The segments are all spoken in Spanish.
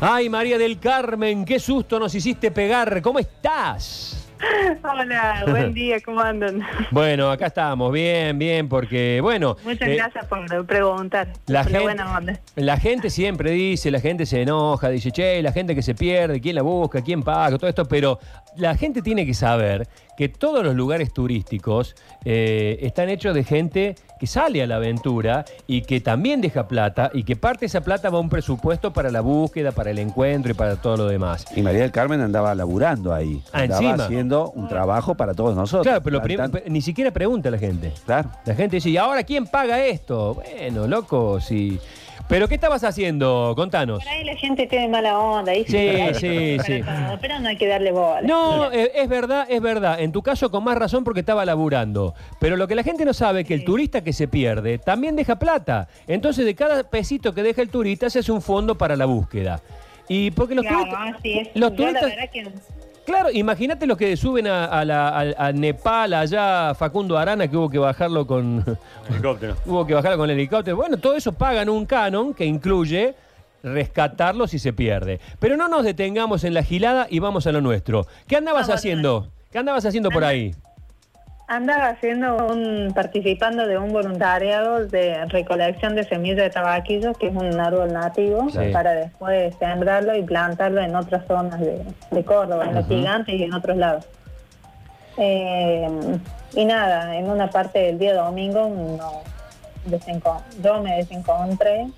Ay, María del Carmen, qué susto nos hiciste pegar. ¿Cómo estás? Hola, buen día, ¿cómo andan? Bueno, acá estamos, bien, bien, porque, bueno... Muchas eh, gracias por preguntar. La por gente, buena onda. la gente siempre dice, la gente se enoja, dice, che, la gente que se pierde, quién la busca, quién paga, todo esto, pero la gente tiene que saber que todos los lugares turísticos eh, están hechos de gente que sale a la aventura y que también deja plata y que parte de esa plata va a un presupuesto para la búsqueda, para el encuentro y para todo lo demás. Y María del Carmen andaba laburando ahí. Ah, andaba encima. haciendo un trabajo para todos nosotros. Claro, pero Tan- ni siquiera pregunta la gente. Claro. La gente dice, ¿y ahora quién paga esto? Bueno, loco, sí. ¿Pero qué estabas haciendo? Contanos. Por ahí la gente tiene mala onda. Sí, sí, sí. todo, Pero no hay que darle bola. No, eh, es verdad, es verdad. En tu caso con más razón porque estaba laburando. Pero lo que la gente no sabe es que el turista que se pierde también deja plata. Entonces de cada pesito que deja el turista se hace un fondo para la búsqueda. Y porque los Claro, turistas... así es. Los Yo turistas... la verdad que Claro, imagínate los que suben a, a la- al- a Nepal, allá Facundo Arana, que hubo que bajarlo con... Helicóptero. hubo que bajarlo con el helicóptero. Bueno, todo eso pagan un canon que incluye rescatarlo si se pierde. Pero no nos detengamos en la gilada y vamos a lo nuestro. ¿Qué andabas Vamos, haciendo? ¿Qué andabas haciendo por ahí? Andaba haciendo un, participando de un voluntariado de recolección de semillas de tabaquillo, que es un árbol nativo, Sí. para después sembrarlo y plantarlo en otras zonas de, de Córdoba, en los gigantes y en otros lados. Eh, y nada, en una parte del día domingo no yo me desencontré.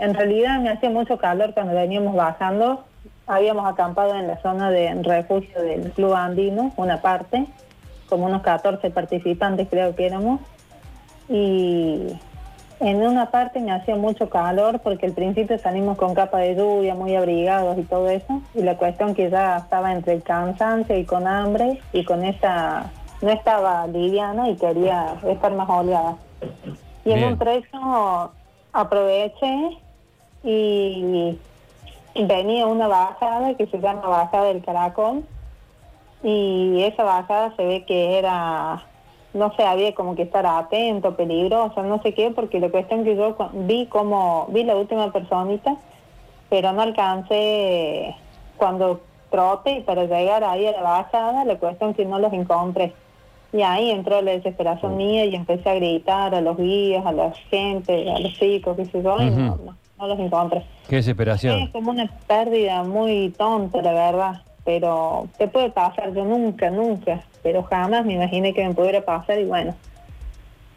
En realidad me hacía mucho calor cuando veníamos bajando. Habíamos acampado en la zona de refugio del Club Andino, una parte, como unos 14 participantes creo que éramos. Y en una parte me hacía mucho calor porque al principio salimos con capa de lluvia, muy abrigados y todo eso. Y la cuestión que ya estaba entre el cansancio y con hambre y con esa... No estaba liviana y quería estar más holgada. Y en un trecho aproveché y venía una bajada que se llama Bajada del Caracol y esa bajada se ve que era, no sé, había como que estar atento, peligrosa, no sé qué, porque la cuestión que yo vi como, vi la última personita, pero no alcancé cuando trote para llegar ahí a la bajada, la cuestión que no los encontré. Y ahí entró la desesperación mía y empecé a gritar a los guías, a la gente, a los chicos, qué sé yo, y no, no, no los encontré. Qué Es desesperación. como una pérdida muy tonta, la verdad. Pero te puede pasar, yo nunca, nunca, pero jamás me imaginé que me pudiera pasar y bueno,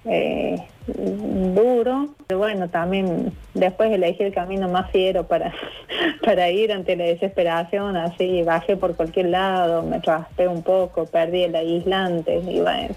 eh, duro, pero bueno, también después elegí el camino más fiero para, para ir ante la desesperación, así bajé por cualquier lado, me raspé un poco, perdí el aislante y bueno.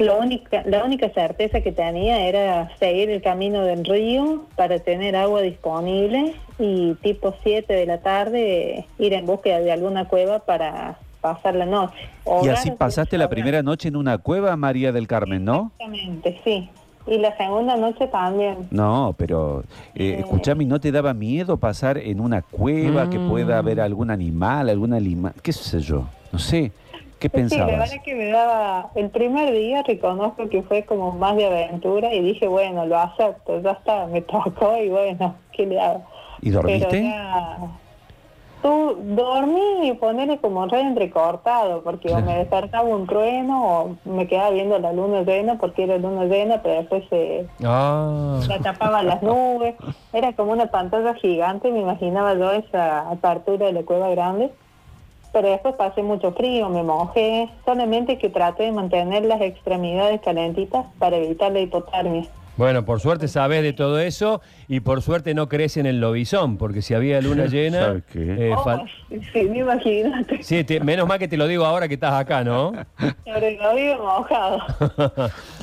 Lo única, la única certeza que tenía era seguir el camino del río para tener agua disponible y tipo 7 de la tarde ir en búsqueda de alguna cueva para pasar la noche. Y así pasaste la primera noche en una cueva, María del Carmen, ¿no? Exactamente, sí. Y la segunda noche también. No, pero eh, Eh. escúchame, ¿no te daba miedo pasar en una cueva que Mm. pueda haber algún animal, alguna lima, qué sé yo? No sé, ¿qué Sí, la verdad que me daba, el primer día reconozco que fue como más de aventura y dije, bueno, lo acepto, ya está, me tocó y bueno, ¿qué le hago? ¿Y dormiste? Pero ya, tú dormí y ponerle como re entrecortado, porque o me despertaba un trueno o me quedaba viendo la luna llena porque era luna llena, pero después se tapaban las nubes, era como una pantalla gigante, me imaginaba yo esa apertura de la cueva grande. Pero después pasé mucho frío, me mojé, solamente que traté de mantener las extremidades calentitas para evitar la hipotermia. Bueno, por suerte sabes de todo eso y por suerte no crees en el lobizón, porque si había luna llena... ¿Sabes qué? eh, Oh, fal- sí, me imagínate, Sí, te- menos mal que te lo digo ahora que estás acá, ¿no? sobre lo vivo mojado.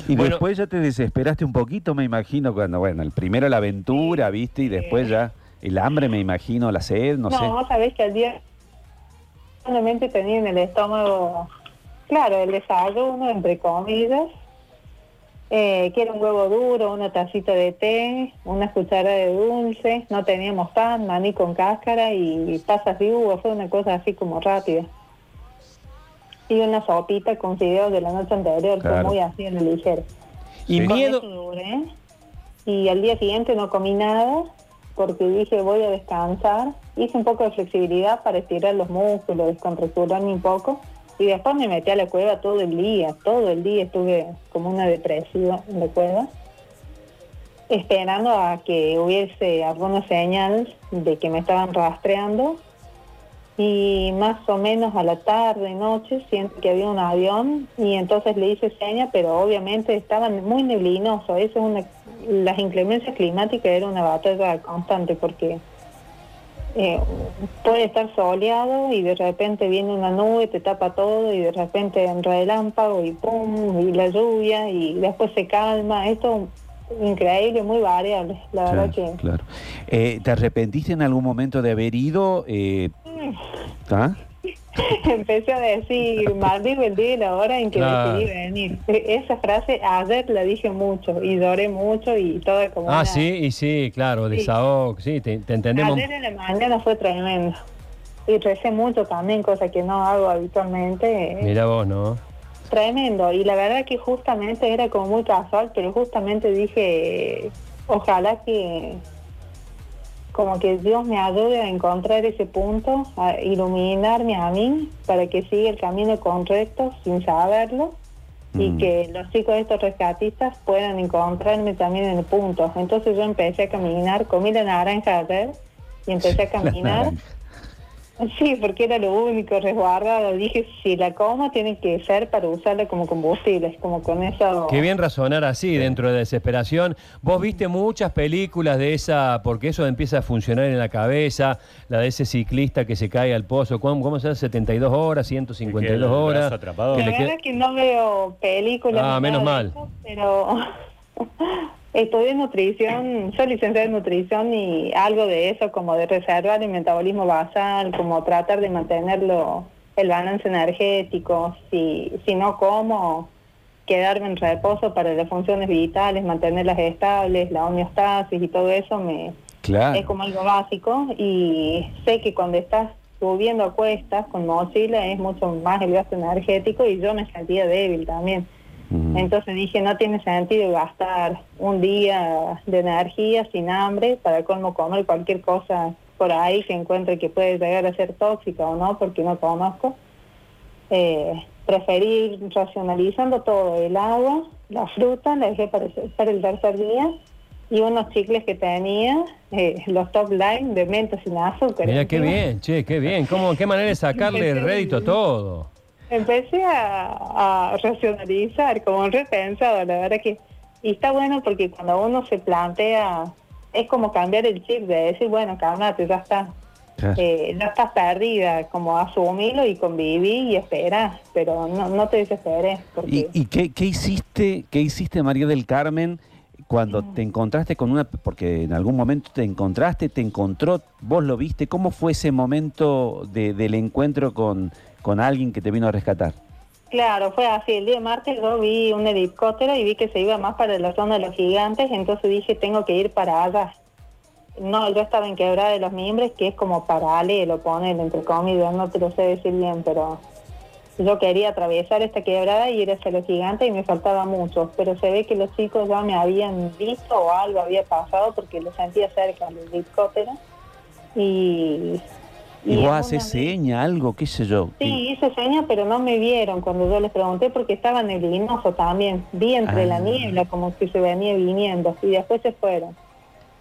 Y Bueno. después ya te desesperaste un poquito, me imagino, cuando, bueno, el primero la aventura, ¿viste? Y después ya el hambre, me imagino, la sed, no, No, sé. vos sabés que al día solamente tenía en el estómago, claro, el desayuno, entre comillas, eh, que era un huevo duro, una tacita de té, una cuchara de dulce, no teníamos pan, maní con cáscara y pasas de uva, fue una cosa así como rápida. Y una sopita con fideos de la noche anterior, fue Claro. muy así en el ligero. Y miedo... duré. Y al día siguiente no comí nada porque dije voy a descansar. Hice un poco de flexibilidad para estirar los músculos, descontracturarme un poco. Y después me metí a la cueva todo el día, todo el día estuve como una depresiva en la cueva, esperando a que hubiese alguna señal de que me estaban rastreando. Y más o menos a la tarde, noche, siento que había un avión y entonces le hice seña, pero obviamente estaban muy neblinosos. Eso es una, las inclemencias climáticas era una batalla constante porque eh, puede estar soleado y de repente viene una nube, te tapa todo y de repente un relámpago y pum, y la lluvia y después se calma. Esto es increíble, muy variable, la verdad que... Claro. Eh, ¿Te arrepentiste en algún momento de haber ido? Eh, ¿ah? Empecé a decir, maldigo el día y la hora en que decidí venir. E- Esa frase ayer la dije mucho y lloré mucho y todo como Ah, una- sí, y sí, claro, desahogo, sí, te, te entendemos. Ayer en la mañana fue tremendo. Y recé mucho también, cosa que no hago habitualmente. Mira vos, ¿no? Tremendo. Y la verdad que justamente era como muy casual, pero justamente dije, ojalá que como que Dios me ayude a encontrar ese punto, a iluminarme a mí para que siga el camino correcto sin saberlo y Mm. que los chicos de estos rescatistas puedan encontrarme también en el punto. Entonces yo empecé a caminar, comí la naranja ayer y empecé a caminar. Sí, porque era lo único resguardado. Dije, si la como, tiene que ser para usarla como combustible, como con eso. Qué bien razonar así, dentro de la desesperación. Vos viste muchas películas de esa, porque eso empieza a funcionar en la cabeza, la de ese ciclista que se cae al pozo, ¿cómo, cómo se llama? 72 horas, 152 Que queda el horas. atrapado. La verdad que no veo películas. Ah, menos mal. eso, pero estudié nutrición, soy licenciada en nutrición y algo de eso, como de reservar el metabolismo basal, como tratar de mantenerlo, el balance energético, si, si no como, quedarme en reposo para las funciones vitales, mantenerlas estables, la homeostasis y todo eso me, Claro. es como algo básico y sé que cuando estás subiendo a cuestas con mochila es mucho más el gasto energético y yo me sentía débil también. Entonces dije, no tiene sentido gastar un día de energía sin hambre para cómo comer cualquier cosa por ahí que encuentre que puede llegar a ser tóxica o no, porque no conozco. Eh, preferí ir racionalizando todo, el agua, la fruta, la dejé para, para el tercer día y unos chicles que tenía, eh, los top line de menta sin azúcar. Mira qué bien, che, qué bien. ¿Cómo, ¿Qué manera de sacarle rédito a todo? Empecé a, a racionalizar, como repensado, la verdad que... Y está bueno porque cuando uno se plantea, es como cambiar el chip de decir, bueno, cálmate, ya está. Claro. Eh, no estás perdida, como asumirlo y conviví y esperá, pero no, no te desesperes. Porque... ¿Y, y qué, qué hiciste, qué hiciste, María del Carmen, cuando te encontraste con una, porque en algún momento te encontraste, te encontró, vos lo viste, ¿cómo fue ese momento de- del encuentro con, con alguien que te vino a rescatar? Claro, fue así. El día martes yo vi un helicóptero y vi que se iba más para la zona de los gigantes, entonces dije, tengo que ir para allá. No, yo estaba en Quebrada de los Mimbres, que es como paralelo, poner entre comillas, no te lo sé decir bien, pero yo quería atravesar esta quebrada y ir hacia los gigantes y me faltaba mucho, pero se ve que los chicos ya me habían visto o algo había pasado porque lo sentía cerca del helicóptero. Y, Y, vos haces seña, algo, qué sé yo. Sí, hice señas, pero no me vieron cuando yo les pregunté porque estaba neblinoso también. Vi entre Ah. la niebla como que se venía viniendo y después se fueron.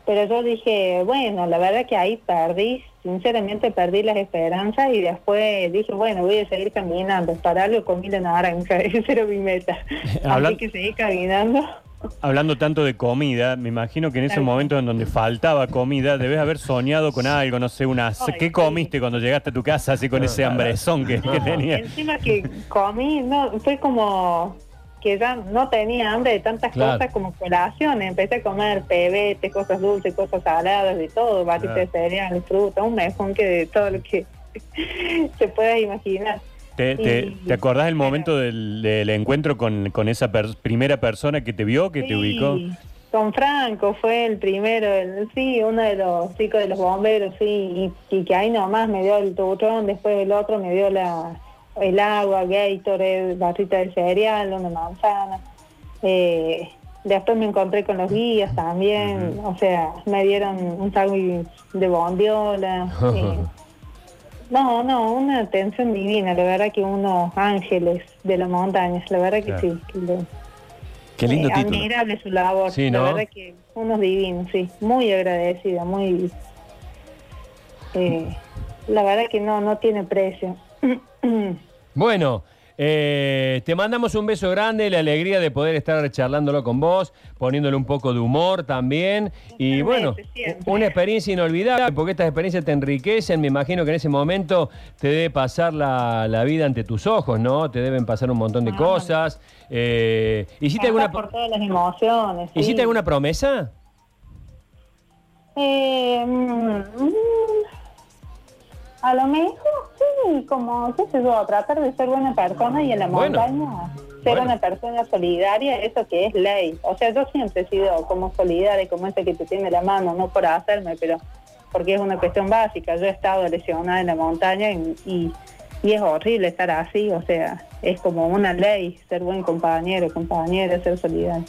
Pero yo dije, bueno, la verdad que ahí perdí, sinceramente perdí las esperanzas y después dije, bueno, voy a seguir caminando. Para algo comí la naranja, esa era mi meta. Así que seguí caminando. Hablando tanto de comida, me imagino que en esos Claro. momentos en donde faltaba comida, debes haber soñado con algo, no sé, una... ¿Qué comiste cuando llegaste a tu casa así con ese hambrezón que, que tenías? Encima que comí, no, fue como que ya no tenía hambre de tantas Claro. cosas como colaciones. Empecé a comer pebetes, cosas dulces, cosas saladas, de todo, batitas Claro. de cereal, fruta, un mejor que de todo lo que se pueda imaginar. ¿Te, te, te acordás del momento del, del encuentro con, con esa per- primera persona que te vio, que te ubicó? Con Franco fue el primero, el- sí, uno de los chicos de los bomberos, sí, y, y que ahí nomás me dio el turrón, después el otro me dio la, el agua, Gatorade, barrita de cereal, una manzana. Eh, Después me encontré con los guías también, o sea, me dieron un sándwich de bondiola. eh, no, no, una atención divina, la verdad que unos ángeles de las montañas, la verdad que Claro. sí. que lo- Qué lindo eh, título. Admirable su labor, Sí, la ¿no? verdad que unos divinos, sí, muy agradecida, muy... eh, la verdad que no, no tiene precio. Bueno, eh, te mandamos un beso grande, la alegría de poder estar charlándolo con vos, poniéndole un poco de humor también. Y bueno, una experiencia inolvidable, porque estas experiencias te enriquecen. Me imagino que en ese momento te debe pasar la, la vida ante tus ojos, ¿no? Te deben pasar un montón de Ah. cosas. Eh, ¿hiciste, alguna, por todas las emociones. sí. ¿Hiciste alguna promesa? Eh, mm, mm, a lo mejor sí, como, qué sé yo, tratar de ser buena persona y en la Bueno, montaña ser bueno. una persona solidaria, eso que es ley. O sea, yo siempre he sido como solidaria, como ese que te tiene la mano, no por hacerme, pero porque es una cuestión básica. Yo he estado lesionada en la montaña y, y, y es horrible estar así, o sea, es como una ley ser buen compañero, compañera, ser solidario.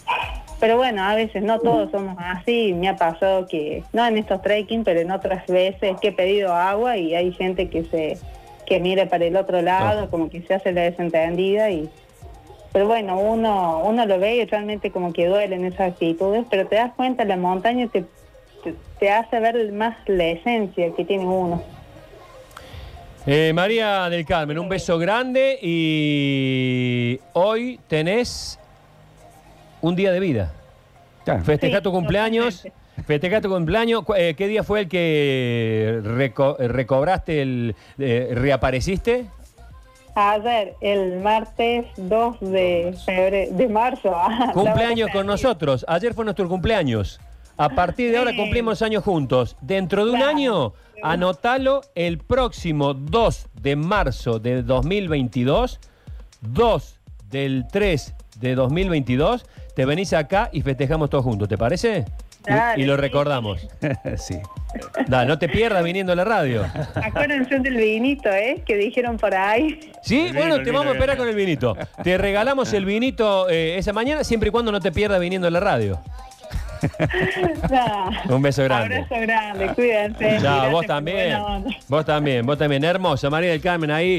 Pero bueno, a veces no todos somos así. Me ha pasado que, no en estos trekking, pero en otras veces que he pedido agua y hay gente que se que mira para el otro lado, Ah. como que se hace la desentendida y pero bueno, uno uno lo ve y realmente como que duelen esas actitudes, pero te das cuenta, la montaña te, te, te hace ver más la esencia que tiene uno. Eh, María del Carmen, un beso grande y hoy tenés un día de vida. Sí, tu cumpleaños. totalmente. Festejá tu cumpleaños. Cu- eh, ¿Qué día fue el que reco- recobraste el. eh, reapareciste? Ayer, el martes 2 de febrero, de marzo. ah, Cumpleaños con nosotros. Ayer fue nuestro cumpleaños. A partir de ahora cumplimos años juntos. Dentro de un Claro. año, anotalo el próximo 2 de marzo de 2022, 2 del 3 de 2022, te venís acá y festejamos todos juntos, ¿te parece? Y- Dale, y lo recordamos. sí. Da, no te pierdas viniendo a la radio. Acuérdense del vinito, ¿eh? Que dijeron por ahí. ¿Sí? Vino, bueno, te vino, vamos a esperar con el vinito. Te regalamos el vinito eh, esa mañana, siempre y cuando no te pierdas viniendo a la radio. Nah. Un beso grande. Abrazo grande, cuídense. Chao, Gracias vos también. Vos también, vos también. Hermosa, María del Carmen ahí.